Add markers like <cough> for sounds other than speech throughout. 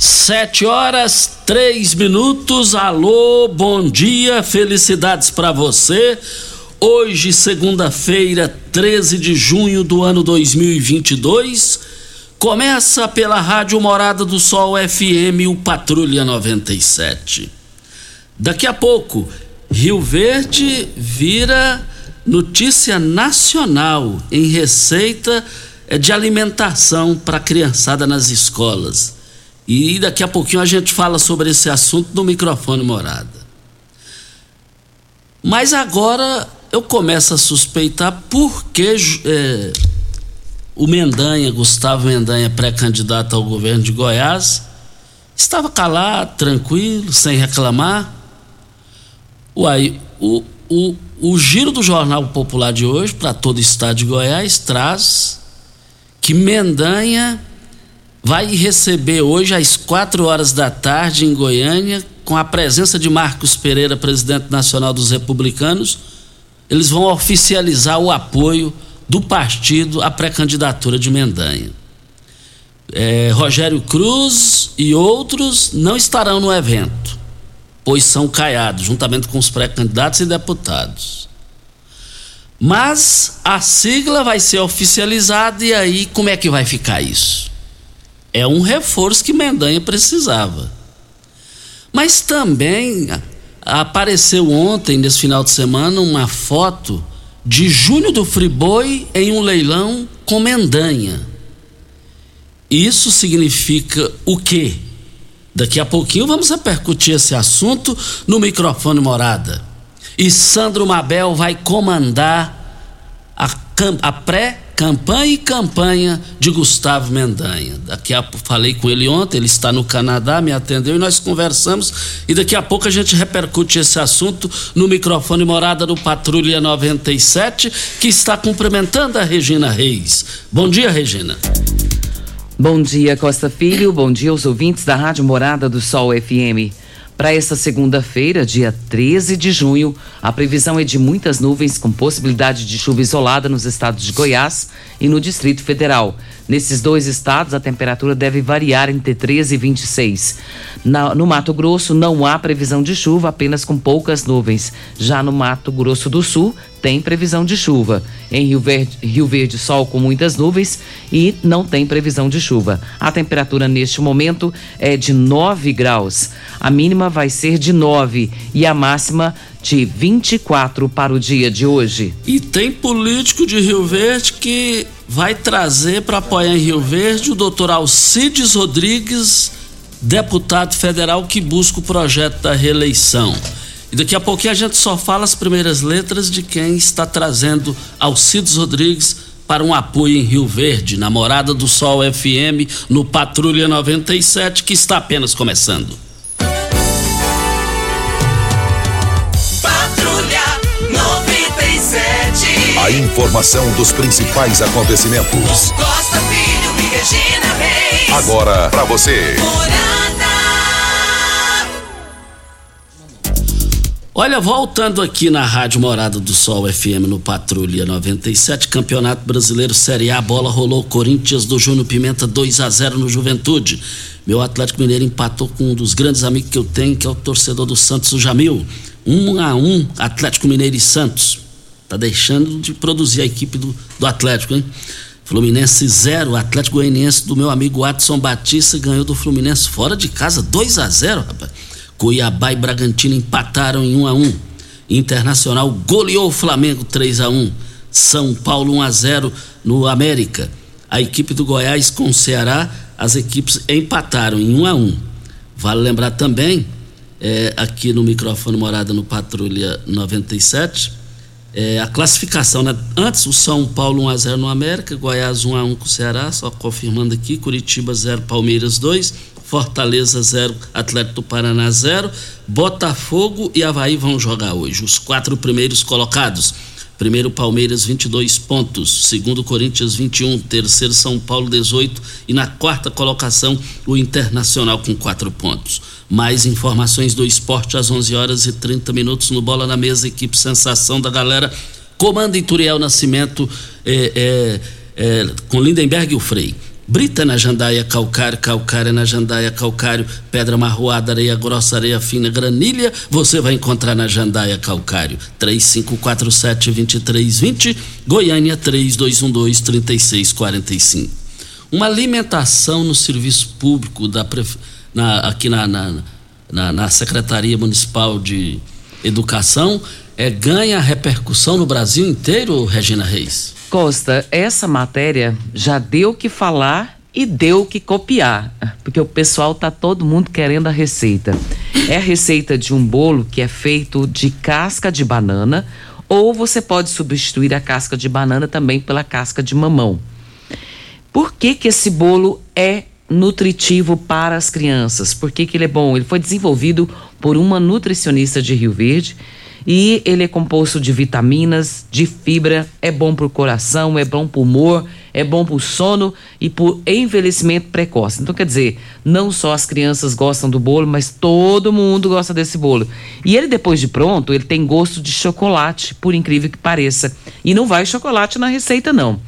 Sete horas, três minutos. Alô, bom dia, felicidades para você. Hoje, segunda-feira, 13 de junho do ano 2022, começa pela Rádio Morada do Sol FM, o Patrulha 97. Daqui a pouco, Rio Verde vira notícia nacional em receita de alimentação para criançada nas escolas. E daqui a pouquinho a gente fala sobre esse assunto no microfone morada. Mas agora eu começo a suspeitar por que é, o Mendanha, Gustavo Mendanha, pré-candidato ao governo de Goiás, estava calado, tranquilo, sem reclamar. Uai, o, o, o giro do Jornal Popular de hoje, para todo o estado de Goiás, traz que Mendanha vai receber hoje às quatro horas da tarde em Goiânia, com a presença de Marcos Pereira, presidente nacional dos republicanos, eles vão oficializar o apoio do partido à pré-candidatura de Mendanha. É, Rogério Cruz e outros não estarão no evento, pois são caiados, juntamente com os pré-candidatos e deputados. Mas a sigla vai ser oficializada e aí como é que vai ficar isso? É um reforço que Mendanha precisava. Mas também apareceu ontem, nesse final de semana, uma foto de Júnior do Friboi em um leilão com Mendanha. Isso significa o quê? Daqui a pouquinho vamos repercutir esse assunto no microfone morada. E Sandro Mabel vai comandar a, a pré campanha e campanha de Gustavo Mendanha. Daqui a falei com ele ontem, ele está no Canadá, me atendeu e nós conversamos e daqui a pouco a gente repercute esse assunto no microfone morada do Patrulha 97, que está cumprimentando a Regina Reis. Bom dia, Regina. Bom dia, Costa Filho. Bom dia aos ouvintes da Rádio Morada do Sol FM. Para esta segunda-feira, dia 13 de junho, a previsão é de muitas nuvens com possibilidade de chuva isolada nos estados de Goiás e no Distrito Federal. Nesses dois estados, a temperatura deve variar entre 13 e 26. Na, no Mato Grosso, não há previsão de chuva, apenas com poucas nuvens. Já no Mato Grosso do Sul, tem previsão de chuva. Em Rio Verde, Rio Verde, sol com muitas nuvens e não tem previsão de chuva. A temperatura neste momento é de 9 graus. A mínima vai ser de 9 e a máxima de 24 para o dia de hoje. E tem político de Rio Verde que vai trazer para apoiar em Rio Verde o doutor Alcides Rodrigues, deputado federal que busca o projeto da reeleição. E daqui a pouquinho a gente só fala as primeiras letras de quem está trazendo Alcides Rodrigues para um apoio em Rio Verde, na Morada do Sol FM, no Patrulha 97, que está apenas começando. Patrulha Patrulha 97. A informação dos principais acontecimentos. Costa Filho e Regina Reis. Agora pra você. Olha, voltando aqui na Rádio Morada do Sol FM no Patrulha 97, Campeonato Brasileiro Série A, bola rolou Corinthians do Júnior Pimenta 2 a 0 no Juventude. Meu Atlético Mineiro empatou com um dos grandes amigos que eu tenho, que é o torcedor do Santos, o Jamil. 1 a 1 Atlético Mineiro e Santos. Tá deixando de produzir a equipe do, do Atlético, hein? Fluminense 0, Atlético Goianiense do meu amigo Adson Batista ganhou do Fluminense fora de casa 2 a 0, rapaz. Cuiabá e Bragantino empataram em 1 a 1. Internacional goleou o Flamengo 3 a 1. São Paulo 1 a 0 no América. A equipe do Goiás com o Ceará, as equipes empataram em 1 a 1. Vale lembrar também, é, aqui no microfone Morada no Patrulha 97, é, a classificação, né? Antes o São Paulo 1 a 0 no América, Goiás 1 a 1 com o Ceará, só confirmando aqui, Curitiba 0, Palmeiras 2, Fortaleza 0, Atlético do Paraná 0, Botafogo e Havaí vão jogar hoje. Os quatro primeiros colocados. Primeiro Palmeiras 22 pontos, segundo Corinthians 21, terceiro São Paulo 18 e na quarta colocação o Internacional com quatro pontos. Mais informações do esporte às 11 horas e 30 minutos no Bola na Mesa, equipe Sensação da galera. Comanda Ituriel Nascimento é, é, é, com Lindenberg e o Frei. Brita na jandaia calcário, calcária na jandaia calcário, pedra marroada, areia grossa, areia fina, granilha, você vai encontrar na jandaia calcário. 3547-2320, Goiânia 3212-3645. Uma alimentação no serviço público da, na, aqui na, na, na, na Secretaria Municipal de Educação é, ganha repercussão no Brasil inteiro, Regina Reis? Costa, essa matéria já deu o que falar e deu o que copiar, porque o pessoal tá todo mundo querendo a receita. É a receita de um bolo que é feito de casca de banana, ou você pode substituir a casca de banana também pela casca de mamão. Por que que esse bolo é nutritivo para as crianças? Por que que ele é bom? Ele foi desenvolvido por uma nutricionista de Rio Verde e ele é composto de vitaminas, de fibra, é bom para o coração, é bom para o humor, é bom para o sono e para envelhecimento precoce. Então, quer dizer, não só as crianças gostam do bolo, mas todo mundo gosta desse bolo. E ele, depois de pronto, ele tem gosto de chocolate, por incrível que pareça. E não vai chocolate na receita, não.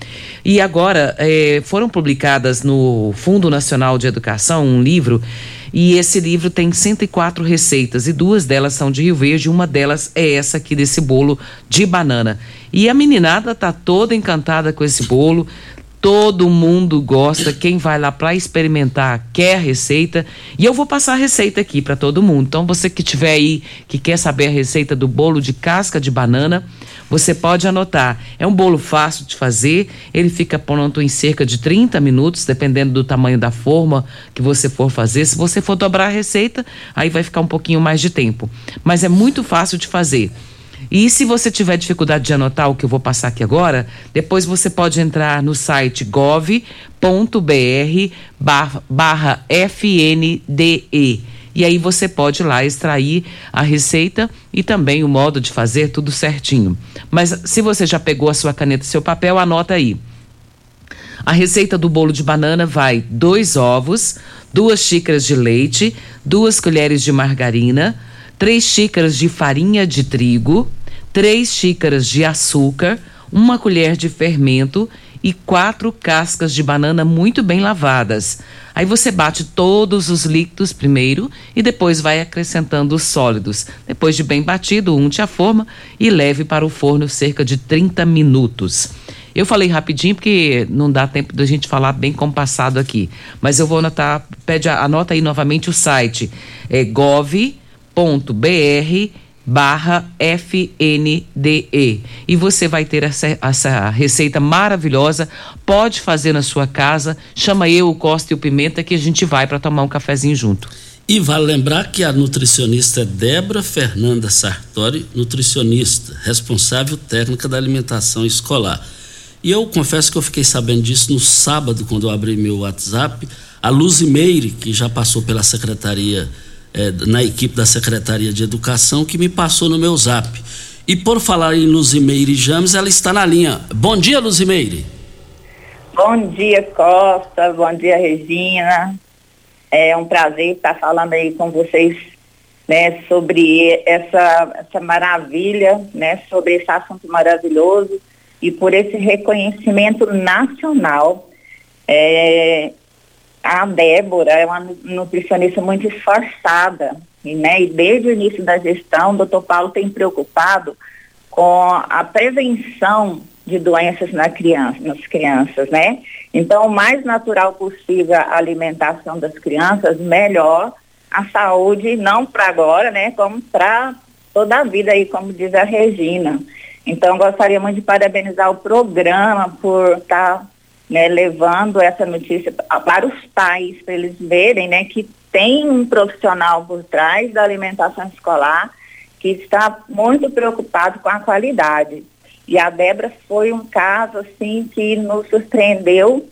E agora, é, foram publicadas no Fundo Nacional de Educação um livro e esse livro tem 104 receitas e duas delas são de Rio Verde, uma delas é essa aqui desse bolo de banana. E a meninada tá toda encantada com esse bolo. Todo mundo gosta, quem vai lá para experimentar quer receita e eu vou passar a receita aqui para todo mundo. Então você que tiver aí que quer saber a receita do bolo de casca de banana, você pode anotar. É um bolo fácil de fazer, ele fica pronto em cerca de 30 minutos, dependendo do tamanho da forma que você for fazer. Se você for dobrar a receita, aí vai ficar um pouquinho mais de tempo. Mas é muito fácil de fazer. E se você tiver dificuldade de anotar o que eu vou passar aqui agora, depois você pode entrar no site gov.br barra, barra FNDE. E aí você pode lá extrair a receita e também o modo de fazer tudo certinho. Mas se você já pegou a sua caneta e seu papel, anota aí. A receita do bolo de banana vai dois ovos, duas xícaras de leite, duas colheres de margarina, 3 xícaras de farinha de trigo, 3 xícaras de açúcar, uma colher de fermento e quatro cascas de banana muito bem lavadas. Aí você bate todos os líquidos primeiro e depois vai acrescentando os sólidos. Depois de bem batido, unte a forma e leve para o forno cerca de 30 minutos. Eu falei rapidinho porque não dá tempo da gente falar bem compassado aqui. Mas eu vou anotar, pede, anota aí novamente o site. É gov www.br barra FNDE e. Você vai ter essa, essa, receita maravilhosa. Pode fazer na sua casa. Chama eu, o Costa e o Pimenta que a gente vai para tomar um cafezinho junto. E vale lembrar que a nutricionista é Débora Fernanda Sartori nutricionista, responsável técnica da alimentação escolar. E eu confesso que eu fiquei sabendo disso no sábado quando eu abri meu WhatsApp. A Luzimeire, que já passou pela Secretaria é, na equipe da Secretaria de Educação que me passou no meu zap. E por falar em Luzimeire James, ela está na linha. Bom dia, Luzimeire. Bom dia, Costa. Bom dia, Regina. É um prazer estar falando aí com vocês né, sobre essa, essa maravilha, né, sobre esse assunto maravilhoso e por esse reconhecimento nacional. É, a Débora é uma nutricionista muito esforçada, né, e desde o início da gestão, o doutor Paulo tem preocupado com a prevenção de doenças na criança, nas crianças, né? Então, o mais natural possível a alimentação das crianças, melhor a saúde, não para agora, né? Como para toda a vida aí, como diz a Regina. Então, gostaria muito de parabenizar o programa por estar tá, né, levando essa notícia para os pais, para eles verem né, que tem um profissional por trás da alimentação escolar que está muito preocupado com a qualidade. E a Débora foi um caso assim que nos surpreendeu,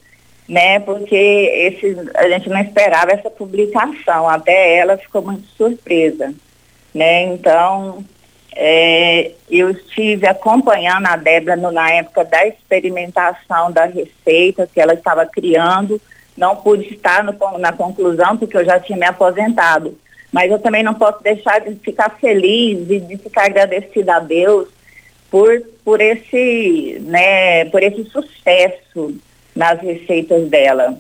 né? Porque esse, a gente não esperava essa publicação, até ela ficou muito surpresa. Né? Então, é, eu estive acompanhando a Débora no, na época da experimentação da receita que ela estava criando. Não pude estar no, na conclusão, porque eu já tinha me aposentado. Mas eu também não posso deixar de ficar feliz e de ficar agradecida a Deus por, por, esse, né, por esse sucesso nas receitas dela.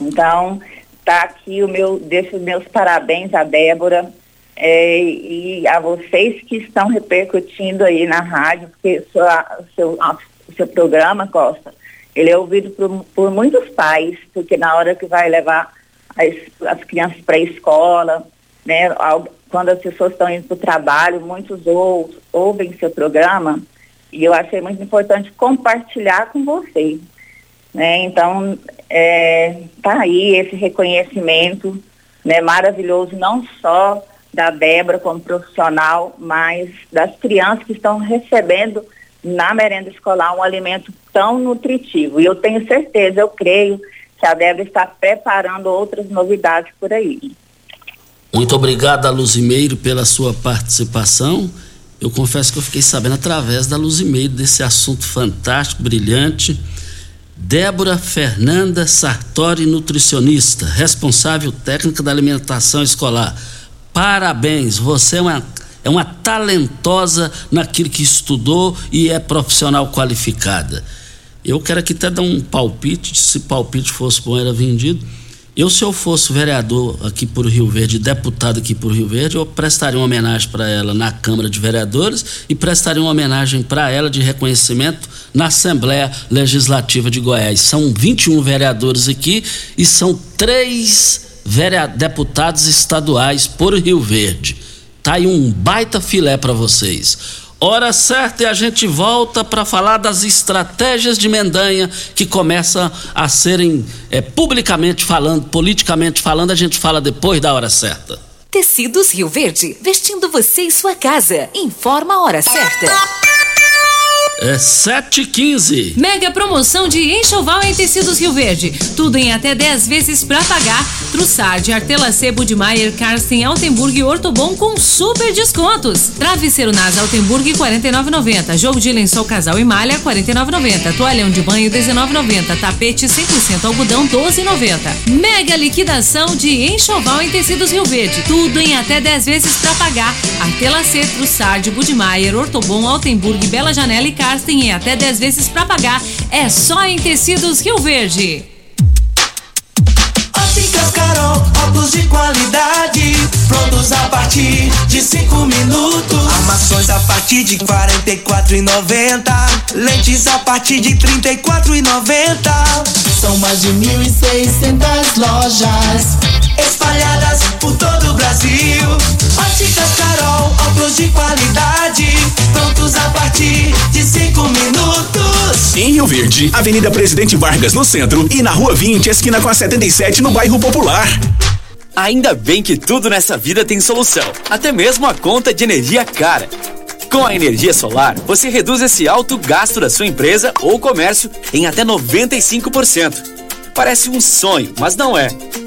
Então, tá aqui o meu, deixo os meus parabéns a Débora é, e a vocês que estão repercutindo aí na rádio, porque sua, seu, seu programa, Costa, ele é ouvido por, por muitos pais, porque na hora que vai levar as, as crianças para a escola, né, quando as pessoas estão indo para o trabalho, muitos ou, ouvem seu programa, e eu achei muito importante compartilhar com vocês. Né? Então, é, tá aí esse reconhecimento né, maravilhoso, não só da Débora como profissional, mas das crianças que estão recebendo na merenda escolar um alimento tão nutritivo. E eu tenho certeza, eu creio, que a Débora está preparando outras novidades por aí. Muito obrigado, Luzimeiro, pela sua participação. Eu confesso que eu fiquei sabendo através da Luzimeiro desse assunto fantástico, brilhante. Débora Fernanda Sartori, nutricionista, responsável técnica da alimentação escolar. Parabéns, você é uma, é uma talentosa naquilo que estudou e é profissional qualificada. Eu quero aqui até dar um palpite, se palpite fosse bom, era vendido. Eu, se eu fosse vereador aqui por Rio Verde, deputado aqui por Rio Verde, eu prestaria uma homenagem para ela na Câmara de Vereadores e prestaria uma homenagem para ela de reconhecimento na Assembleia Legislativa de Goiás. São 21 vereadores aqui e são três deputados estaduais por Rio Verde. Tá aí um baita filé para vocês. Hora certa e a gente volta para falar das estratégias de Mendanha que começam a serem é, publicamente falando, politicamente falando, a gente fala depois da hora certa. Tecidos Rio Verde, vestindo você e sua casa. Informa a hora certa. É 7h15. Mega promoção de enxoval em tecidos Rio Verde. Tudo em até 10 vezes para pagar. Trussard, Artela Sebo de Maier, Karsten, Altenburg e Ortobon com super descontos. Travesseiro Nas Altenburg 49,90. Jogo de lençol casal e malha 49,90. Toalhão de banho 19,90. Tapete 100% algodão 12,90. Mega liquidação de enxoval em tecidos Rio Verde. Tudo em até 10 vezes para pagar. Artela C, Trussard, Budmeier, Ortobon, Altenburg, Bela Janela e Castem em até 10 vezes para pagar. É só em Tecidos Rio Verde. Óticas Carol, óculos de qualidade, prontos a partir de 5 minutos. Armações a partir de 44,90. Lentes a partir de 34,90. São mais de 1.600 lojas espalhadas por todo o Brasil. Óticas Carol, óculos de qualidade, prontos a partir de cinco minutos. Em Rio Verde, Avenida Presidente Vargas no centro e na Rua 20, esquina com a 77 no bairro Popular. Ainda bem que tudo nessa vida tem solução, até mesmo a conta de energia cara. Com a energia solar, você reduz esse alto gasto da sua empresa ou comércio em até 95%. Parece um sonho, mas não é.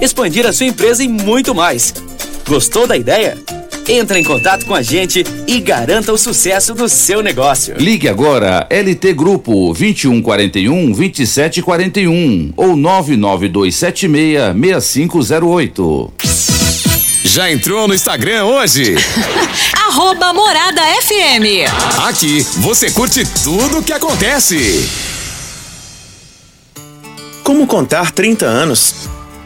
expandir a sua empresa e muito mais. Gostou da ideia? Entre em contato com a gente e garanta o sucesso do seu negócio. Ligue agora LT Grupo 2141 2741 ou 99276 6508. Já entrou no Instagram hoje? <laughs> Arroba Morada FM. Aqui você curte tudo o que acontece. Como contar 30 anos?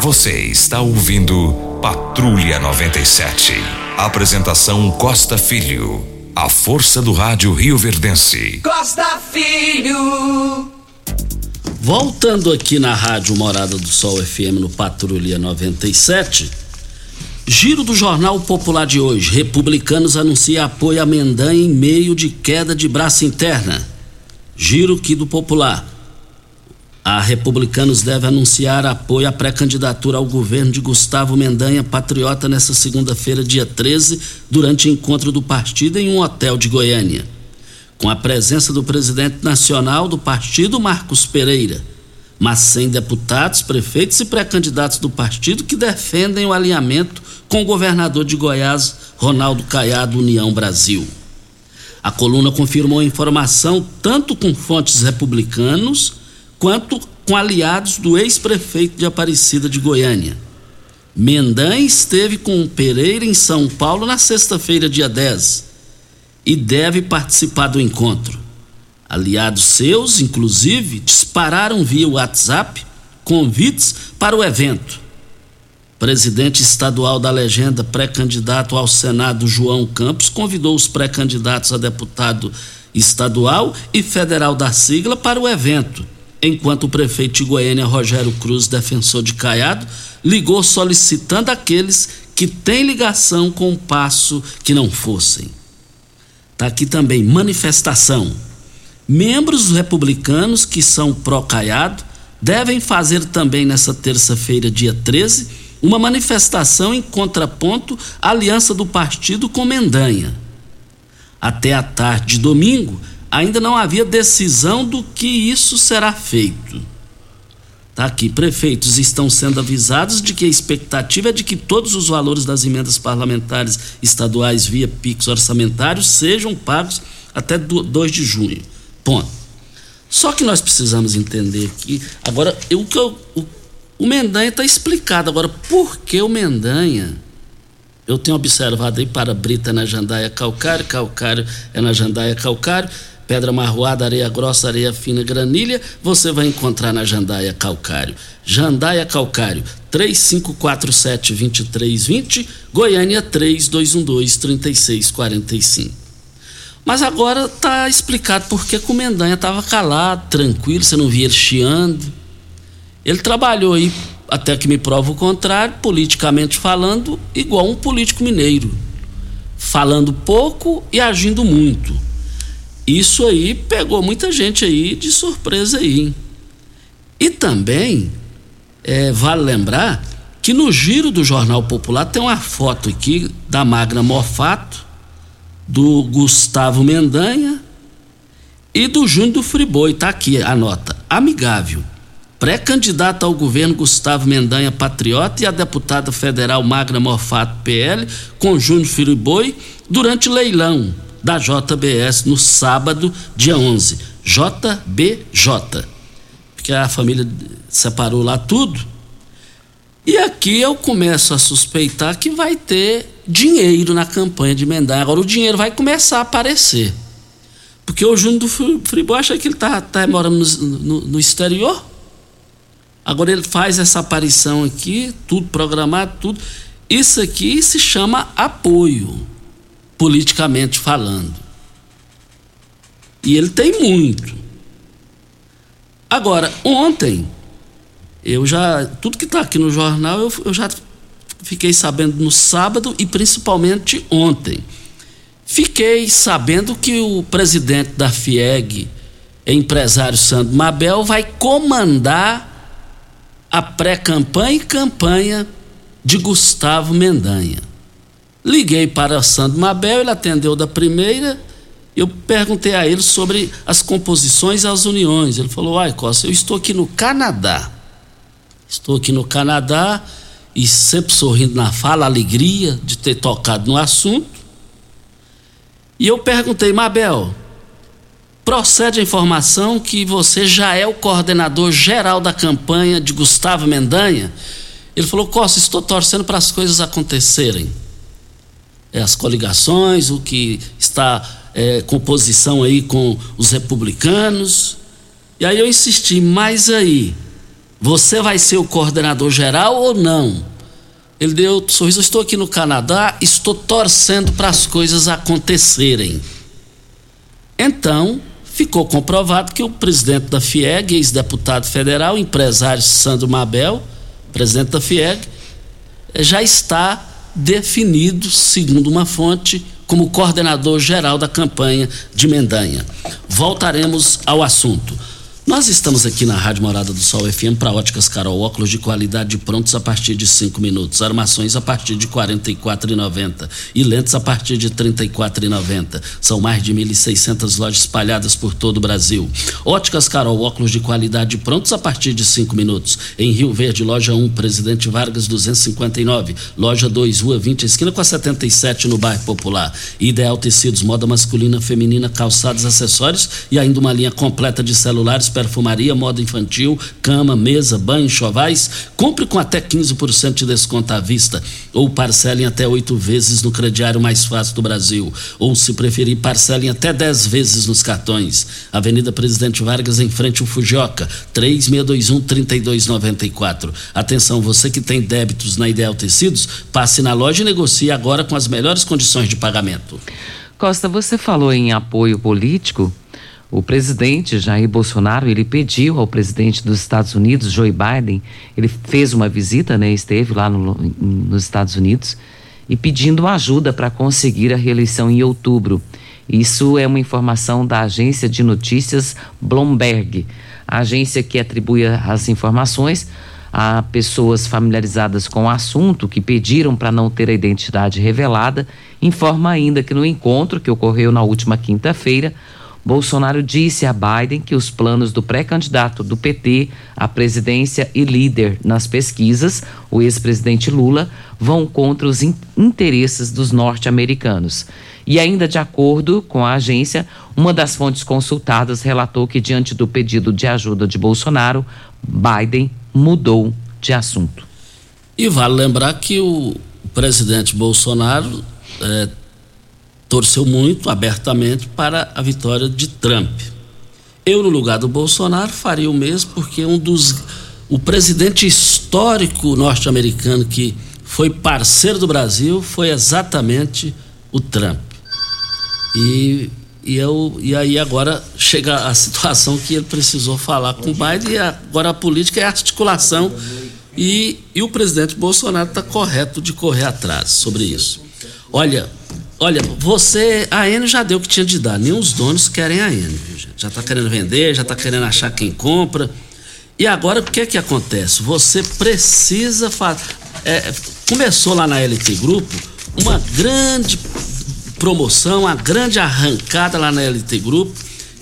Você está ouvindo Patrulha 97. Apresentação Costa Filho. A força do rádio Rio Verdense. Costa Filho. Voltando aqui na Rádio Morada do Sol FM no Patrulha 97. Giro do Jornal Popular de hoje. Republicanos anuncia apoio a Mendanha em meio de queda de braço interna. Giro aqui do Popular. A Republicanos deve anunciar apoio à pré-candidatura ao governo de Gustavo Mendanha Patriota nesta segunda-feira, dia 13, durante encontro do partido em um hotel de Goiânia. Com a presença do presidente nacional do partido, Marcos Pereira, mas sem deputados, prefeitos e pré-candidatos do partido que defendem o alinhamento com o governador de Goiás, Ronaldo Caiado, União Brasil. A coluna confirmou a informação tanto com fontes republicanos quanto com aliados do ex-prefeito de Aparecida de Goiânia. Mendan esteve com Pereira em São Paulo na sexta-feira, dia 10, e deve participar do encontro. Aliados seus, inclusive, dispararam via WhatsApp convites para o evento. Presidente estadual da legenda, pré-candidato ao Senado João Campos, convidou os pré-candidatos a deputado estadual e federal da sigla para o evento enquanto o prefeito de Goiânia, Rogério Cruz, defensor de Caiado, ligou solicitando aqueles que têm ligação com o passo que não fossem. Está aqui também manifestação. Membros republicanos que são pró-Caiado devem fazer também nessa terça-feira, dia 13, uma manifestação em contraponto à aliança do partido com Mendanha. Até a tarde de domingo, ainda não havia decisão do que isso será feito. Tá aqui, prefeitos estão sendo avisados de que a expectativa é de que todos os valores das emendas parlamentares estaduais via PIX orçamentários sejam pagos até 2 de junho. Ponto. Só que nós precisamos entender que agora eu, o, o, o Mendanha está explicado agora por que o Mendanha eu tenho observado aí para Brita na Jandaia Calcário, Calcário é na Jandaia Calcário, pedra marroada, areia grossa, areia fina, granilha, você vai encontrar na Jandaia Calcário. Jandaia Calcário, 3547-2320, Goiânia 3212-3645. Mas agora tá explicado por que o Mendanha estava calado, tranquilo, você não via ele chiando. Ele trabalhou aí, até que me prova o contrário, politicamente falando, igual um político mineiro. Falando pouco e agindo muito. Isso aí pegou muita gente aí de surpresa aí. E também é, vale lembrar que no giro do Jornal Popular tem uma foto aqui da Magna Mofato, do Gustavo Mendanha e do Júnior do Friboi. Tá aqui a nota. Amigável. Pré-candidata ao governo Gustavo Mendanha Patriota e a deputada federal Magna Mofato PL com Júnior Friboi durante leilão da JBS no sábado, dia 11. JBJ. Porque a família separou lá tudo e aqui eu começo a suspeitar que vai ter dinheiro na campanha de Mendanha. Agora o dinheiro vai começar a aparecer. Porque o Júnior do Friboi acha que ele está tá morando no, no, no, exterior. Agora ele faz essa aparição aqui, tudo programado, tudo. Isso aqui se chama apoio, politicamente falando. E ele tem muito. Agora, ontem, eu já. Tudo que está aqui no jornal eu, eu já fiquei sabendo no sábado e principalmente ontem. Fiquei sabendo que o presidente da FIEG, empresário Sandro Mabel, vai comandar a pré-campanha e campanha de Gustavo Mendanha. Liguei para Sandro Mabel, ele atendeu da primeira. Eu perguntei a ele sobre as composições e as uniões. Ele falou: Ai, Costa, eu estou aqui no Canadá. Estou aqui no Canadá e sempre sorrindo na fala, alegria de ter tocado no assunto. E eu perguntei, Mabel, procede a informação que você já é o coordenador geral da campanha de Gustavo Mendanha? Ele falou, Costa, estou torcendo para as coisas acontecerem. É, as coligações, o que está é, composição aí com os republicanos. E aí eu insisti, mas aí, você vai ser o coordenador geral ou não? Ele deu um sorriso. Estou aqui no Canadá, estou torcendo para as coisas acontecerem. Então, ficou comprovado que o presidente da FIEG, ex-deputado federal, empresário Sandro Mabel, presidente da FIEG, já está definido, segundo uma fonte, como coordenador geral da campanha de Mendanha. Voltaremos ao assunto. Nós estamos aqui na Rádio Morada do Sol FM para óticas Carol, óculos de qualidade prontos a partir de cinco minutos, armações a partir de quarenta e e lentes a partir de trinta e São mais de 1.600 lojas espalhadas por todo o Brasil. Óticas Carol, óculos de qualidade prontos a partir de cinco minutos. Em Rio Verde, loja 1, Presidente Vargas 259, loja 2, Rua 20, esquina com a 77 no bairro Popular. Ideal Tecidos, moda masculina, feminina, calçados, acessórios e ainda uma linha completa de celulares perfumaria, moda infantil, cama, mesa, banho, chovais. Compre com até 15% de desconto à vista ou parcelem até oito vezes no crediário mais fácil do Brasil. Ou, se preferir, parcelem até 10 vezes nos cartões. Avenida Presidente Vargas, em frente ao Fujioka, 3621-3294. Atenção, você que tem débitos na Ideal Tecidos, passe na loja e negocie agora com as melhores condições de pagamento. Costa, você falou em apoio político. O presidente Jair Bolsonaro, ele pediu ao presidente dos Estados Unidos, Joe Biden, ele fez uma visita, né, esteve lá no, nos Estados Unidos, e pedindo ajuda para conseguir a reeleição em outubro. Isso é uma informação da agência de notícias Bloomberg, a agência que atribui as informações a pessoas familiarizadas com o assunto que pediram para não ter a identidade revelada, informa ainda que no encontro que ocorreu na última quinta-feira, Bolsonaro disse a Biden que os planos do pré-candidato do PT à presidência e líder nas pesquisas, o ex-presidente Lula, vão contra os in interesses dos norte-americanos. E ainda de acordo com a agência, uma das fontes consultadas relatou que, diante do pedido de ajuda de Bolsonaro, Biden mudou de assunto. E vale lembrar que o presidente Bolsonaro é, torceu muito abertamente para a vitória de Trump. Eu, no lugar do Bolsonaro, faria o mesmo, porque um dos. O presidente histórico norte-americano que foi parceiro do Brasil foi exatamente o Trump. E, e, eu, e aí agora chega a <laughs> situação que ele precisou falar com o Biden, e agora a política é articulação. E, e o presidente Bolsonaro está correto de correr atrás sobre isso. Olha, Olha, você, a Enio já deu o que tinha de dar. Nem os donos querem a Enio. Já está querendo vender, já está querendo achar quem compra. E agora o que é que acontece? Você precisa fazer. é, começou lá na LT Grupo uma grande promoção, uma grande arrancada lá na LT Grupo,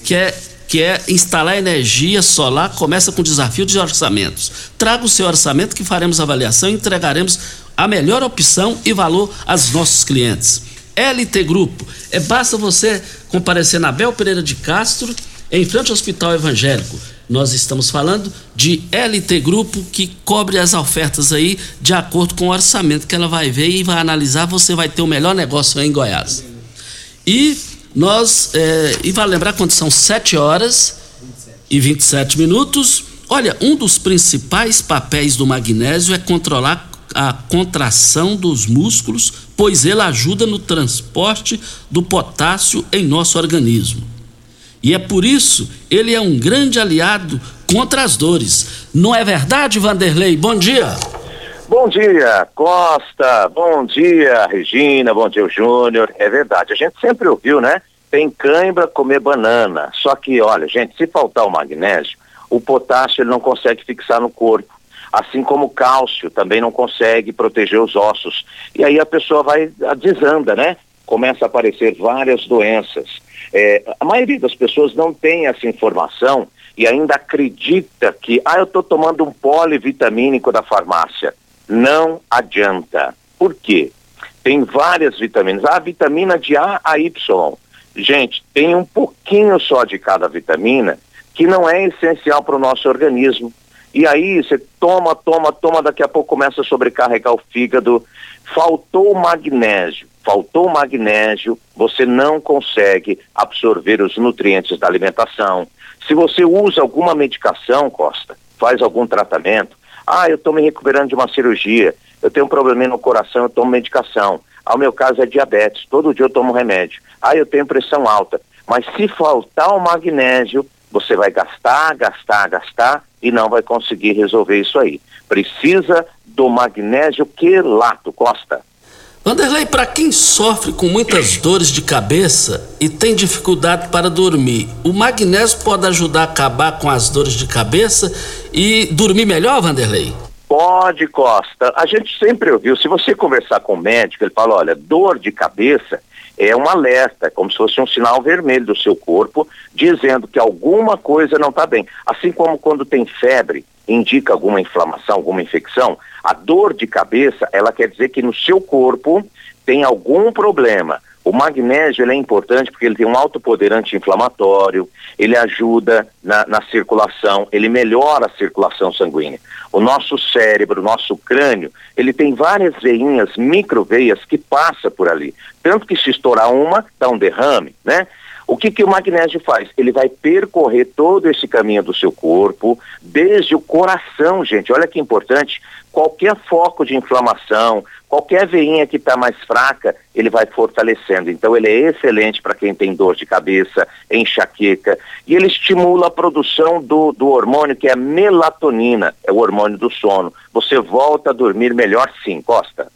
que é que é instalar energia solar, começa com desafio de orçamentos. Traga o seu orçamento que faremos avaliação e entregaremos a melhor opção e valor aos nossos clientes. LT Grupo, é basta você comparecer na Bel Pereira de Castro, em frente ao Hospital Evangélico. Nós estamos falando de LT Grupo que cobre as ofertas aí de acordo com o orçamento que ela vai ver e vai analisar. Você vai ter o melhor negócio aí em Goiás. E nós, é, e vale lembrar quando são 7 horas e 27 minutos. Olha, um dos principais papéis do magnésio é controlar a contração dos músculos, pois ele ajuda no transporte do potássio em nosso organismo. E é por isso ele é um grande aliado contra as dores. Não é verdade, Vanderlei? Bom dia. Bom dia, Costa. Bom dia, Regina. Bom dia, Júnior. É verdade. A gente sempre ouviu, né? Tem cãibra comer banana. Só que, olha, gente, se faltar o magnésio, o potássio ele não consegue fixar no corpo. Assim como o cálcio também não consegue proteger os ossos. E aí a pessoa vai, desanda, né? Começa a aparecer várias doenças. É, a maioria das pessoas não tem essa informação e ainda acredita que, ah, eu estou tomando um polivitamínico da farmácia. Não adianta. Por quê? Tem várias vitaminas. A vitamina de A a Y. Gente, tem um pouquinho só de cada vitamina que não é essencial para o nosso organismo. E aí você toma, toma, toma, daqui a pouco começa a sobrecarregar o fígado. Faltou magnésio, faltou magnésio, você não consegue absorver os nutrientes da alimentação. Se você usa alguma medicação, Costa, faz algum tratamento, ah, eu estou me recuperando de uma cirurgia, eu tenho um problema no coração, eu tomo medicação. Ao meu caso é diabetes, todo dia eu tomo remédio. Ah, eu tenho pressão alta. Mas se faltar o magnésio, você vai gastar, gastar, gastar e não vai conseguir resolver isso aí. Precisa do magnésio quelato, Costa. Vanderlei, para quem sofre com muitas dores de cabeça e tem dificuldade para dormir, o magnésio pode ajudar a acabar com as dores de cabeça e dormir melhor, Vanderlei? Pode, Costa. A gente sempre ouviu, se você conversar com o médico, ele fala, olha, dor de cabeça é um alerta, como se fosse um sinal vermelho do seu corpo, dizendo que alguma coisa não está bem. Assim como quando tem febre, indica alguma inflamação, alguma infecção, a dor de cabeça, ela quer dizer que no seu corpo tem algum problema. O magnésio é importante porque ele tem um alto poder anti-inflamatório, ele ajuda na, na, circulação, ele melhora a circulação sanguínea. O nosso cérebro, o nosso crânio, ele tem várias veinhas, microveias que passa por ali. Tanto que se estourar uma, dá um derrame, né? O que, que o magnésio faz? Ele vai percorrer todo esse caminho do seu corpo, desde o coração, gente. Olha que importante. Qualquer foco de inflamação, qualquer veinha que está mais fraca, ele vai fortalecendo. Então, ele é excelente para quem tem dor de cabeça, enxaqueca. E ele estimula a produção do, do hormônio que é a melatonina, é o hormônio do sono. Você volta a dormir melhor sim, Costa.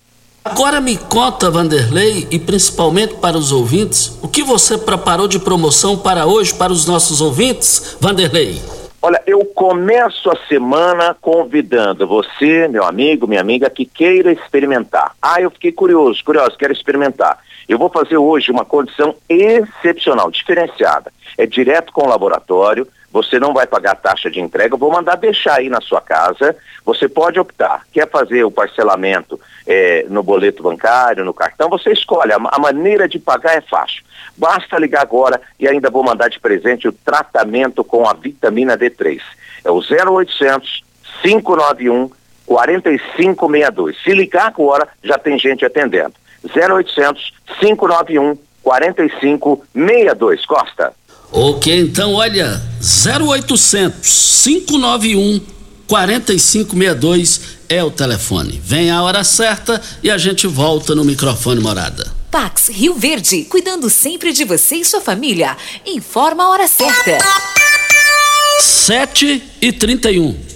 Agora me conta, Vanderlei, e principalmente para os ouvintes, o que você preparou de promoção para hoje para os nossos ouvintes, Vanderlei? Olha, eu começo a semana convidando você, meu amigo, minha amiga, que queira experimentar. Ah, eu fiquei curioso, curioso, quero experimentar. Eu vou fazer hoje uma condição excepcional, diferenciada. É direto com o laboratório, você não vai pagar taxa de entrega, eu vou mandar deixar aí na sua casa. Você pode optar. Quer fazer o parcelamento é, no boleto bancário, no cartão, você escolhe. A, a, maneira de pagar é fácil. Basta ligar agora e ainda vou mandar de presente o tratamento com a vitamina D3. É o 0800 591 4562. Se ligar agora, já tem gente atendendo. 0800 591 4562. Costa. Ok, então olha, 0800 591 4562 é o telefone. Vem a hora certa e a gente volta no microfone morada. Pax Rio Verde, cuidando sempre de você e sua família. Informa a hora certa. 7 e 31.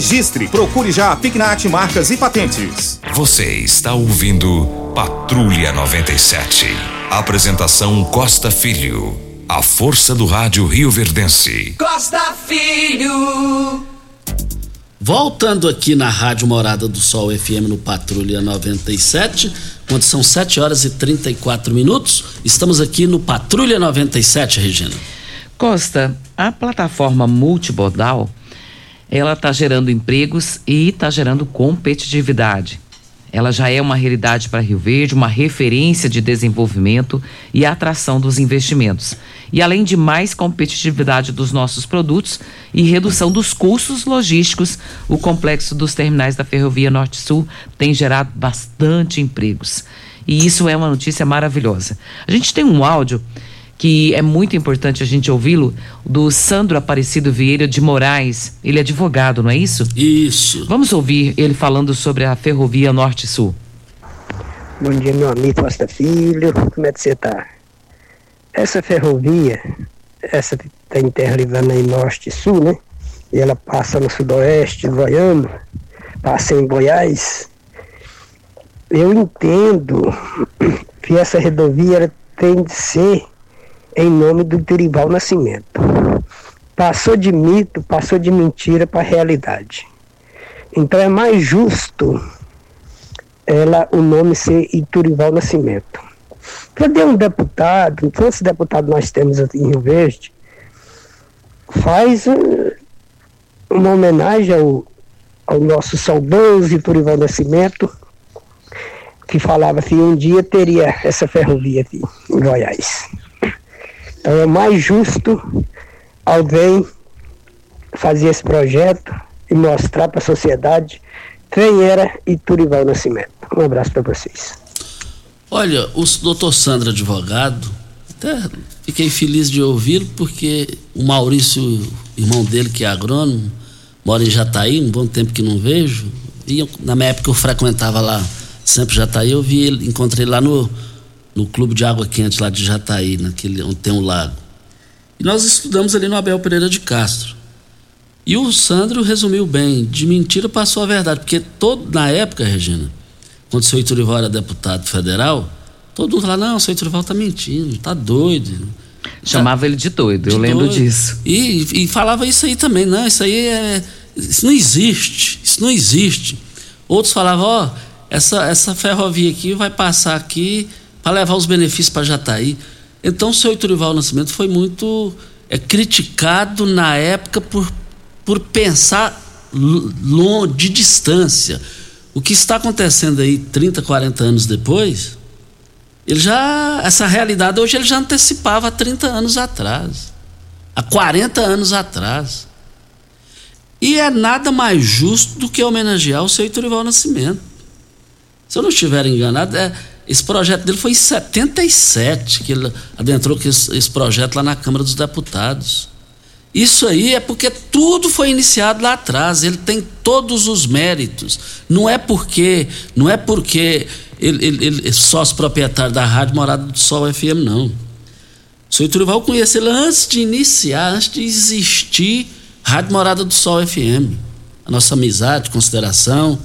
registre, procure já a Pignat Marcas e Patentes. Você está ouvindo Patrulha 97. Apresentação Costa Filho. A força do rádio Rio Verdense. Costa Filho. Voltando aqui na Rádio Morada do Sol FM no Patrulha 97, quando são 7 horas e 34 minutos, estamos aqui no Patrulha 97, Regina. Costa, a plataforma multimodal, ela está gerando empregos e está gerando competitividade. Ela já é uma realidade para Rio Verde, uma referência de desenvolvimento e atração dos investimentos. E além de mais competitividade dos nossos produtos e redução dos custos logísticos, o complexo dos terminais da Ferrovia Norte-Sul tem gerado bastante empregos. E isso é uma notícia maravilhosa. A gente tem um áudio que é muito importante a gente ouvi-lo, do Sandro Aparecido Vieira de Moraes. Ele é advogado, não é isso? Isso. Vamos ouvir ele falando sobre a Ferrovia Norte-Sul. Bom dia, meu amigo Costa Filho. Como é que você tá? Essa ferrovia, essa que está interligando aí norte e sul, né? E ela passa no sudoeste goiano, passa em Goiás. Eu entendo que essa rodovia tem de ser em nome do Durival Nascimento. Passou de mito, passou de mentira para realidade. Então é mais justo ela o nome ser Iturival Nascimento. Cadê um deputado, quantos deputados nós temos em Rio Verde, faz uma homenagem ao, ao nosso saudoso Iturival Nascimento, que falava que um dia teria essa ferrovia aqui em Goiás. Então é mais justo alguém fazer esse projeto e mostrar para a sociedade quem era Iturival Nascimento. Um abraço para vocês. Olha, o doutor Sandro advogado, até fiquei feliz de ouvi-lo, porque o Maurício, irmão dele, que é agrônomo, mora em Jataí, um bom tempo que não vejo. E eu, na minha época eu frequentava lá, sempre Jataí, eu vi ele, encontrei lá no, no clube de água quente lá de Jataí, naquele onde tem um lago. E nós estudamos ali no Abel Pereira de Castro. E o Sandro resumiu bem, de mentira passou a verdade, porque todo na época, Regina, quando o seu Iturival era deputado federal, todo mundo falava, não, o seu Iturival tá mentindo, tá doido. Chamava ele de doido, eu De lembro doido. disso. E, e falava isso aí também, não, isso aí é. Isso não existe, isso não existe. Outros falavam, ó, essa, essa ferrovia aqui vai passar aqui para levar os benefícios para Jataí. Então o seu Iturival Nascimento foi muito é, criticado na época por, por pensar l- lon- de distância. O que está acontecendo aí 30, 40 anos depois, ele já. Essa realidade hoje ele já antecipava há 30 anos atrás. Há 40 anos atrás. E é nada mais justo do que homenagear o seu Iturival Nascimento. Se eu não estiver enganado, é, esse projeto dele foi em 77 que ele adentrou com esse, esse projeto lá na Câmara dos Deputados. Isso aí é porque tudo foi iniciado lá atrás. Ele tem todos os méritos. Não é porque, não é porque ele, ele, ele é sócio proprietário da Rádio Morada do Sol FM, não. O senhor Iturival eu conheci ele antes de iniciar, antes de existir Rádio Morada do Sol FM. A nossa amizade, consideração.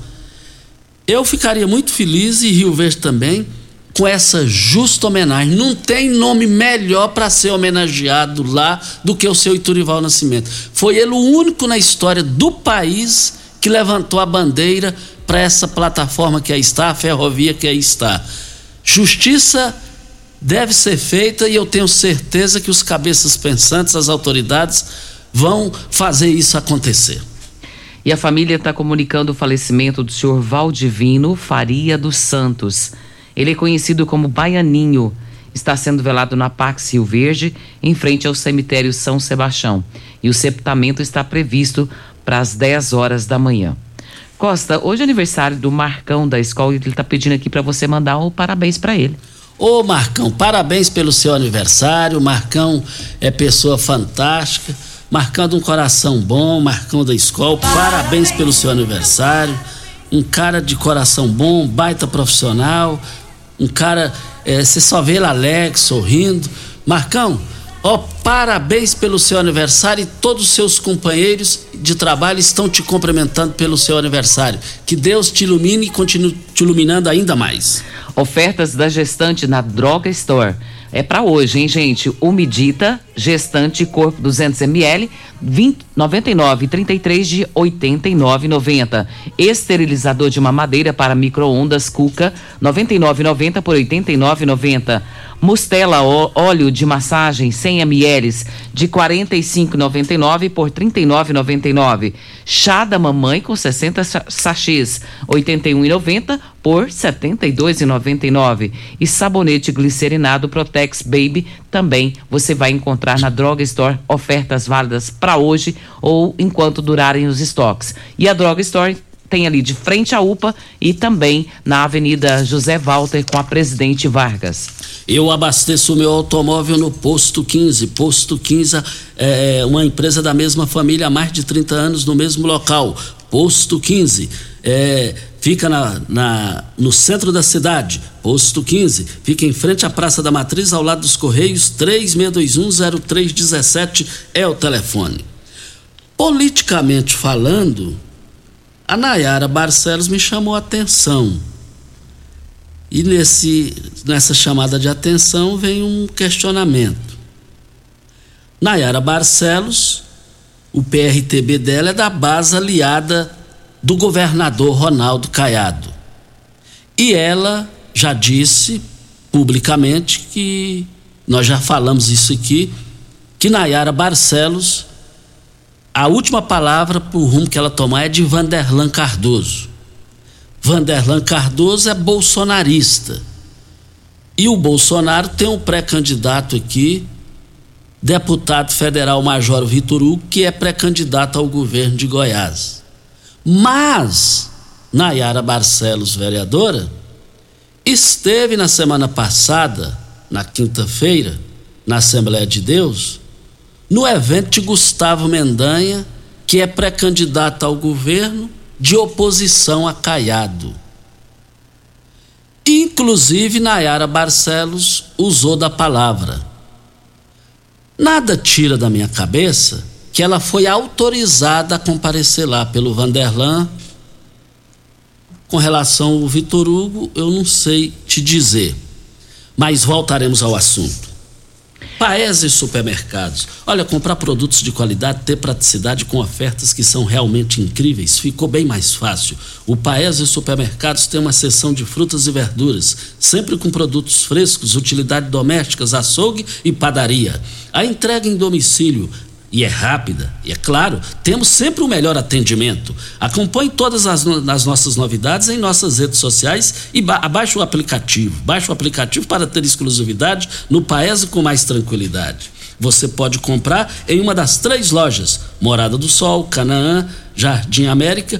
Eu ficaria muito feliz e Rio Verde também com essa justa homenagem. Não tem nome melhor para ser homenageado lá do que o seu Iturival Nascimento. Foi ele o único na história do país que levantou a bandeira para essa plataforma que aí está, a ferrovia que aí está. Justiça deve ser feita e eu tenho certeza que os cabeças pensantes, as autoridades, vão fazer isso acontecer. E a família está comunicando o falecimento do senhor Valdivino Faria dos Santos. Ele é conhecido como Baianinho. Está sendo velado na Pax Rio Verde, em frente ao cemitério São Sebastião. E o sepultamento está previsto para as 10 horas da manhã. Costa, hoje é aniversário do Marcão da escola e ele está pedindo aqui para você mandar um parabéns para ele. Ô Marcão, parabéns pelo seu aniversário. Marcão é pessoa fantástica. Marcão de um coração bom, Marcão da escola. Parabéns pelo seu aniversário. Um cara de coração bom, baita profissional. Um cara, é, você só vê ele alegre, sorrindo. Marcão, ó, parabéns pelo seu aniversário e todos os seus companheiros de trabalho estão te cumprimentando pelo seu aniversário. Que Deus te ilumine e continue te iluminando ainda mais. Ofertas da gestante na Droga Store. É para hoje, hein, gente? O Medita, gestante corpo 200 ml, 20, 99 33 de 89,90. Esterilizador de mamadeira para micro-ondas Cuca, 99,90 por 89,90. Mustela óleo de massagem 100 ml de 45,99 por 39,99. Chá da mamãe com 60 sa- sachês, 81,90 por 72,99. E sabonete glicerinado Protex Baby também você vai encontrar na Droga Store ofertas válidas para hoje ou enquanto durarem os estoques. E a Droga Store tem ali de frente à UPA e também na Avenida José Walter com a Presidente Vargas. Eu abasteço o meu automóvel no Posto 15. Posto 15 é uma empresa da mesma família há mais de 30 anos no mesmo local. Posto 15. É, fica na, na- no centro da cidade. Posto 15. Fica em frente à Praça da Matriz, ao lado dos Correios. 36210317 é o telefone. Politicamente falando, a Nayara Barcelos me chamou a atenção. E nesse, nessa chamada de atenção vem um questionamento. Nayara Barcelos, o PRTB dela é da base aliada do governador Ronaldo Caiado. E ela já disse publicamente que, nós já falamos isso aqui, que Nayara Barcelos, a última palavra para o rumo que ela tomar é de Vanderlan Cardoso. Vanderlan Cardoso é bolsonarista. E o Bolsonaro tem um pré-candidato aqui, deputado federal Major Vitor Hugo, que é pré-candidato ao governo de Goiás. Mas Nayara Barcelos, vereadora, esteve na semana passada, na quinta-feira, na Assembleia de Deus, no evento de Gustavo Mendanha, que é pré-candidato ao governo de oposição a Caiado. Inclusive, Nayara Barcelos usou da palavra. Nada tira da minha cabeça que ela foi autorizada a comparecer lá pelo Vanderlan. Com relação ao Vitor Hugo, eu não sei te dizer. Mas voltaremos ao assunto. Paese Supermercados. Olha, comprar produtos de qualidade, ter praticidade com ofertas que são realmente incríveis, ficou bem mais fácil. O Paese Supermercados tem uma seção de frutas e verduras, sempre com produtos frescos, utilidade domésticas, açougue e padaria. A entrega em domicílio e é rápida. E é claro, temos sempre o melhor atendimento. Acompanhe todas as, as nossas novidades em nossas redes sociais e ba baixe o aplicativo. Baixe o aplicativo para ter exclusividade no Paese com mais tranquilidade. Você pode comprar em uma das três lojas: Morada do Sol, Canaã, Jardim América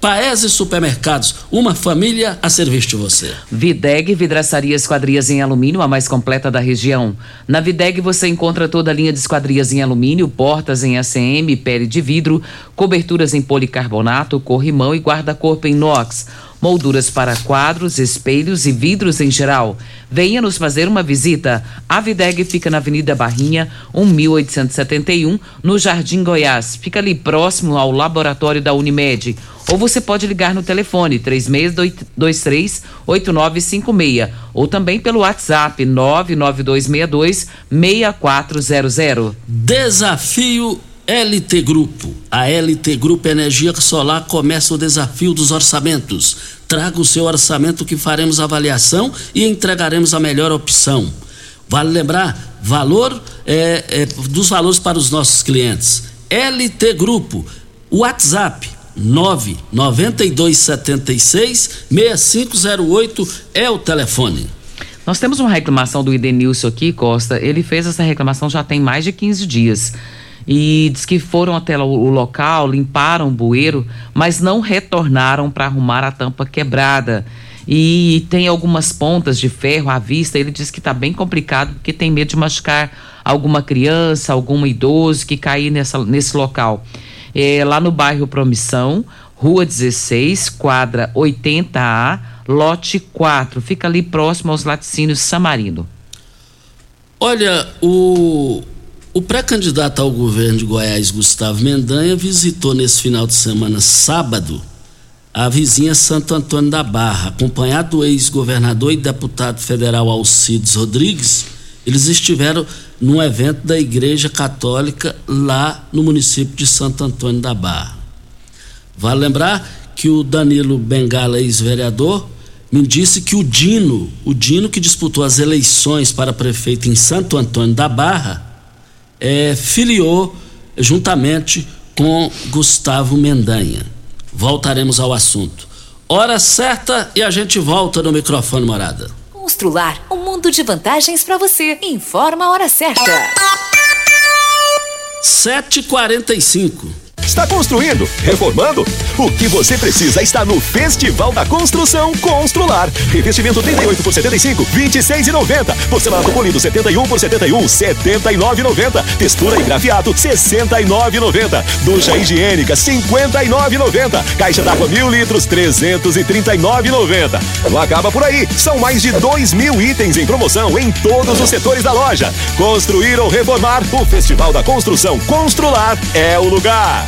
Paese Supermercados, uma família a serviço de você. Videg Vidraçaria Esquadrias em Alumínio, a mais completa da região. Na Videg você encontra toda a linha de esquadrias em alumínio, portas em ACM, pele de vidro, coberturas em policarbonato, corrimão e guarda-corpo em inox molduras para quadros, espelhos e vidros em geral. Venha nos fazer uma visita. A Videg fica na Avenida Barrinha, 1871, no Jardim Goiás. Fica ali próximo ao laboratório da Unimed. Ou você pode ligar no telefone 3623 8956 ou também pelo WhatsApp 99262 6400. Desafio LT Grupo. A LT Grupo Energia Solar começa o desafio dos orçamentos. Traga o seu orçamento que faremos avaliação e entregaremos a melhor opção. Vale lembrar, valor é, é, dos valores para os nossos clientes. LT Grupo, WhatsApp 99276 6508 é o telefone. Nós temos uma reclamação do Idenilson aqui, Costa. Ele fez essa reclamação já tem mais de 15 dias e diz que foram até o local, limparam o bueiro, mas não retornaram para arrumar a tampa quebrada. E tem algumas pontas de ferro à vista. Ele diz que está bem complicado porque tem medo de machucar alguma criança, algum idoso que cair nessa, nesse local. É, lá no bairro Promissão, Rua 16, quadra 80A, lote 4. Fica ali próximo aos laticínios Samarino. Olha, o o pré-candidato ao governo de Goiás, Gustavo Mendanha, visitou nesse final de semana, sábado, a vizinha Santo Antônio da Barra, acompanhado do ex-governador e deputado federal Alcides Rodrigues. Eles estiveram num evento da Igreja Católica lá no município de Santo Antônio da Barra. Vale lembrar que o Danilo Bengala, ex-vereador, me disse que o Dino, o Dino que disputou as eleições para prefeito em Santo Antônio da Barra, é, filiou juntamente com Gustavo Mendanha. Voltaremos ao assunto. Hora certa e a gente volta no microfone morada. Constrular um mundo de vantagens para você. Informa a hora certa. 7h45. Está construindo? Reformando? O que você precisa está no Festival da Construção Constrular. Revestimento 38 por 75, 26,90. Porcelanato polido 71 por 71, 79,90. Textura e grafiato 69,90. Ducha higiênica 59,90. Caixa d'água mil litros 339,90. Não acaba por aí. São mais de 2 mil itens em promoção em todos os setores da loja. Construir ou reformar, o Festival da Construção Constrular é o lugar.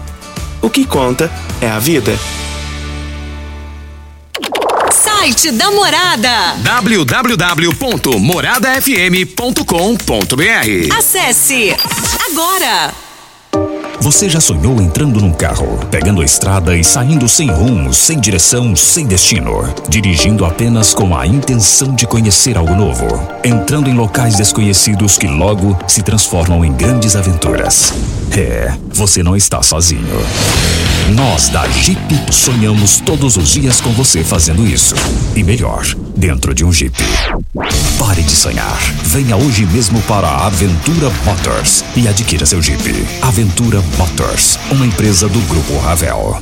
O que conta é a vida. Site da Morada. www.moradafm.com.br Acesse agora. Você já sonhou entrando num carro, pegando a estrada e saindo sem rumo, sem direção, sem destino, dirigindo apenas com a intenção de conhecer algo novo, entrando em locais desconhecidos que logo se transformam em grandes aventuras? É, você não está sozinho. Nós da Jeep sonhamos todos os dias com você fazendo isso. E melhor, dentro de um Jeep. Pare de sonhar. Venha hoje mesmo para a Aventura Motors e adquira seu Jeep. Aventura Motors, uma empresa do Grupo Ravel.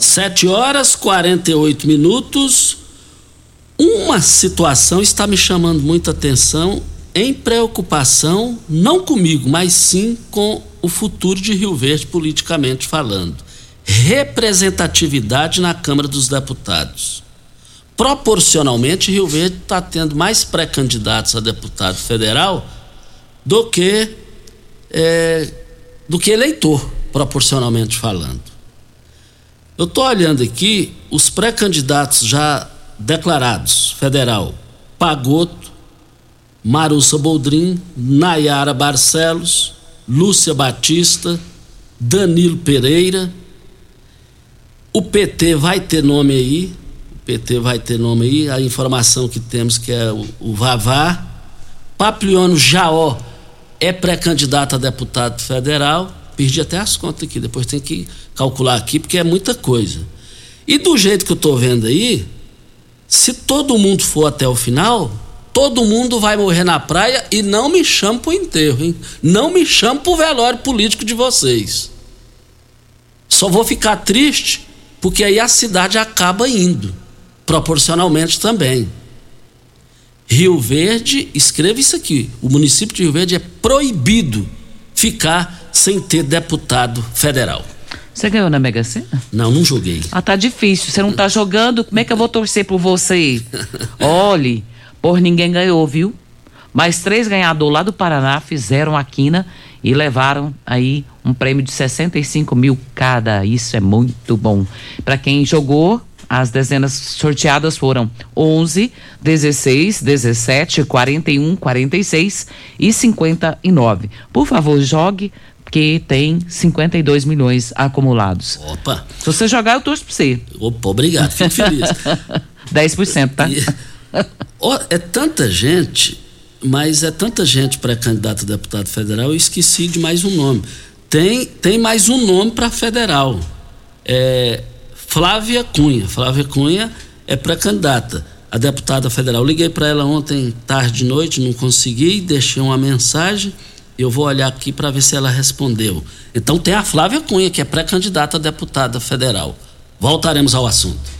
7 horas 48 minutos. Uma situação está me chamando muita atenção em preocupação, não comigo, mas sim com o futuro de Rio Verde, politicamente falando. Representatividade na Câmara dos Deputados. Proporcionalmente, Rio Verde está tendo mais pré-candidatos a deputado federal do que, é, do que eleitor, proporcionalmente falando. Eu estou olhando aqui os pré-candidatos já declarados: Federal, Pagoto, Marussa Boldrin, Nayara Barcelos, Lúcia Batista, Danilo Pereira. O PT vai ter nome aí, o PT vai ter nome aí, a informação que temos que é o, o Vavá. Papliano Jaó é pré-candidato a deputado federal. Perdi até as contas aqui, depois tem que calcular aqui, porque é muita coisa. E do jeito que eu estou vendo aí, se todo mundo for até o final, todo mundo vai morrer na praia e não me chame pro enterro, hein? Não me chame pro velório político de vocês. Só vou ficar triste porque aí a cidade acaba indo, proporcionalmente também. Rio Verde, escreva isso aqui: o município de Rio Verde é proibido ficar sem ter deputado federal. Você ganhou na Mega Sena? Não, não joguei. Ah, tá difícil. Você não tá jogando, como é que eu vou torcer por você? <laughs> Olhe, por ninguém ganhou, viu? Mais três ganhadores lá do Paraná fizeram a quina e levaram aí um prêmio de 65 mil cada. Isso é muito bom. Para quem jogou, as dezenas sorteadas foram 11, 16, 17, 41, 46 e 59. Por favor, jogue, porque tem 52 milhões acumulados. Opa! Se você jogar, eu torço pra você. Opa, obrigado, fico feliz. <laughs> 10%, tá? E- Ó, é tanta gente, mas é tanta gente para candidato a deputado federal, eu esqueci de mais um nome. Tem, tem mais um nome para federal. É Flávia Cunha. Flávia Cunha é pré-candidata a deputada federal. Liguei para ela ontem, tarde de noite, não consegui, deixei uma mensagem. Eu vou olhar aqui para ver se ela respondeu. Então tem a Flávia Cunha, que é pré-candidata a deputada federal. Voltaremos ao assunto.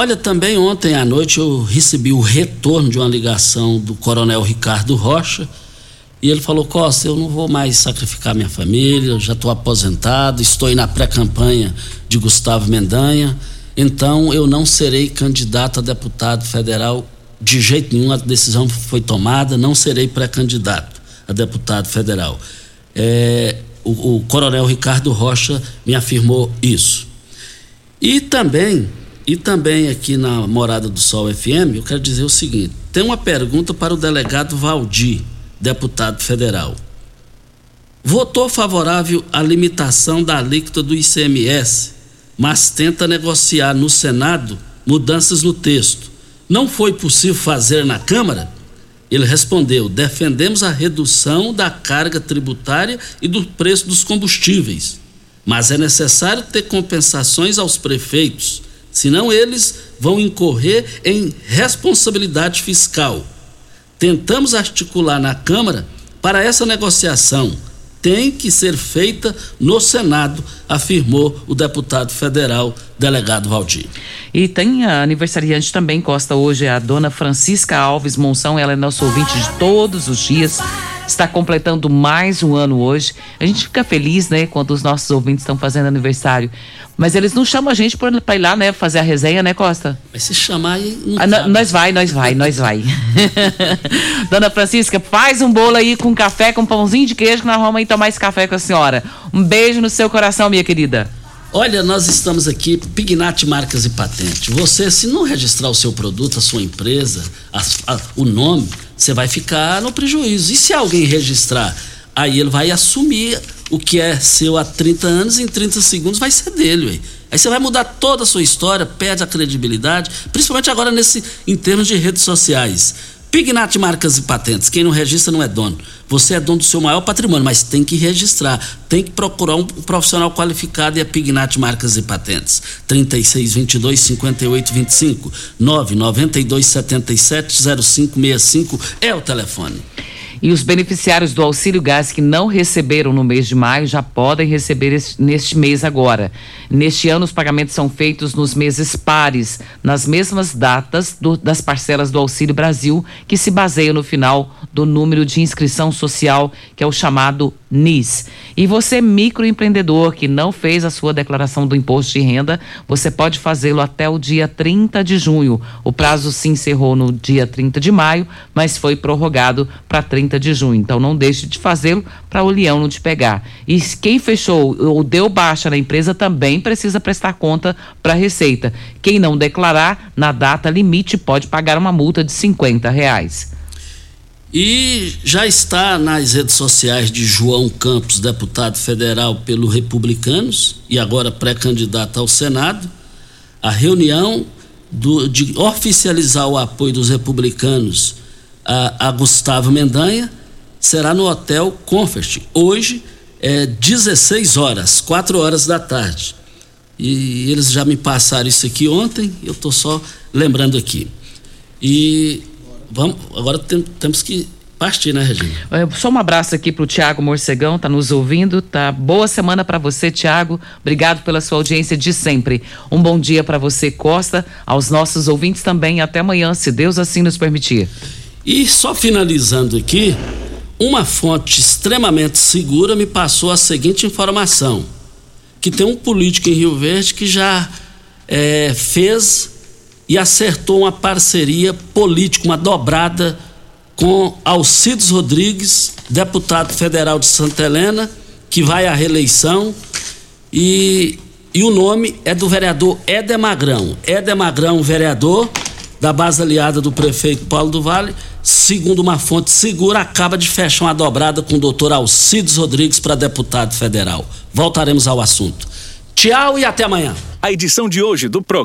Olha, também ontem à noite eu recebi o retorno de uma ligação do Coronel Ricardo Rocha e ele falou: Costa, eu não vou mais sacrificar minha família, eu já estou aposentado, estou aí na pré-campanha de Gustavo Mendanha, então eu não serei candidato a deputado federal de jeito nenhum. A decisão foi tomada, não serei pré-candidato a deputado federal. É, o, o Coronel Ricardo Rocha me afirmou isso. E também e também aqui na Morada do Sol FM, eu quero dizer o seguinte: tem uma pergunta para o delegado Valdir, deputado federal. Votou favorável à limitação da alíquota do ICMS, mas tenta negociar no Senado mudanças no texto. Não foi possível fazer na Câmara? Ele respondeu: defendemos a redução da carga tributária e do preço dos combustíveis, mas é necessário ter compensações aos prefeitos senão eles vão incorrer em responsabilidade fiscal. Tentamos articular na Câmara para essa negociação. Tem que ser feita no Senado, afirmou o deputado federal, delegado Valdir. E tem a aniversariante também, Costa, hoje, a dona Francisca Alves Monção, ela é nosso ouvinte de todos os dias está completando mais um ano hoje. A gente fica feliz, né, quando os nossos ouvintes estão fazendo aniversário. Mas eles não chamam a gente para ir lá, né, fazer a resenha, né, Costa? Mas se chamar aí. Ah, nós vai, nós vai, nós vai. <laughs> Dona Francisca, faz um bolo aí com café, com pãozinho de queijo, que nós vamos aí tomar esse café com a senhora. Um beijo no seu coração, minha querida. Olha, nós estamos aqui, Pignat Marcas e Patente. Você, se não registrar o seu produto, a sua empresa, a, a, o nome, você vai ficar no prejuízo. E se alguém registrar, aí ele vai assumir o que é seu há 30 anos, em 30 segundos vai ser dele. Ué. Aí você vai mudar toda a sua história, perde a credibilidade, principalmente agora nesse, em termos de redes sociais. Pignat Marcas e Patentes. Quem não registra não é dono. Você é dono do seu maior patrimônio, mas tem que registrar. Tem que procurar um profissional qualificado e é Pignat Marcas e Patentes. 3622 5825 992 77 0565 é o telefone. E os beneficiários do auxílio gás que não receberam no mês de maio já podem receber este, neste mês agora. Neste ano, os pagamentos são feitos nos meses pares, nas mesmas datas do, das parcelas do Auxílio Brasil, que se baseiam no final do número de inscrição social, que é o chamado NIS. E você, microempreendedor que não fez a sua declaração do imposto de renda, você pode fazê-lo até o dia 30 de junho. O prazo se encerrou no dia 30 de maio, mas foi prorrogado para 30 de junho. Então não deixe de fazê-lo para o leão não te pegar. E quem fechou ou deu baixa na empresa também precisa prestar conta para a Receita. Quem não declarar na data limite pode pagar uma multa de 50 reais. E já está nas redes sociais de João Campos, deputado federal pelo Republicanos e agora pré-candidato ao Senado, a reunião do, de oficializar o apoio dos republicanos a, a Gustavo Mendanha será no Hotel Comfort, hoje é 16 horas, 4 horas da tarde. E eles já me passaram isso aqui ontem, eu estou só lembrando aqui. E vamos, agora tem, temos que partir, né, Regina? É, só um abraço aqui para o Tiago Morcegão, tá nos ouvindo, tá? Boa semana para você, Tiago. Obrigado pela sua audiência de sempre. Um bom dia para você, Costa, aos nossos ouvintes também. Até amanhã, se Deus assim nos permitir. E só finalizando aqui, uma fonte extremamente segura me passou a seguinte informação: que tem um político em Rio Verde que já é, fez e acertou uma parceria política, uma dobrada com Alcides Rodrigues, deputado federal de Santa Helena, que vai à reeleição, e, e o nome é do vereador Éder Magrão. Éder Magrão, vereador da base aliada do prefeito Paulo do Vale, segundo uma fonte segura, acaba de fechar uma dobrada com o doutor Alcides Rodrigues para deputado federal. Voltaremos ao assunto. Tchau e até amanhã. A edição de hoje do programa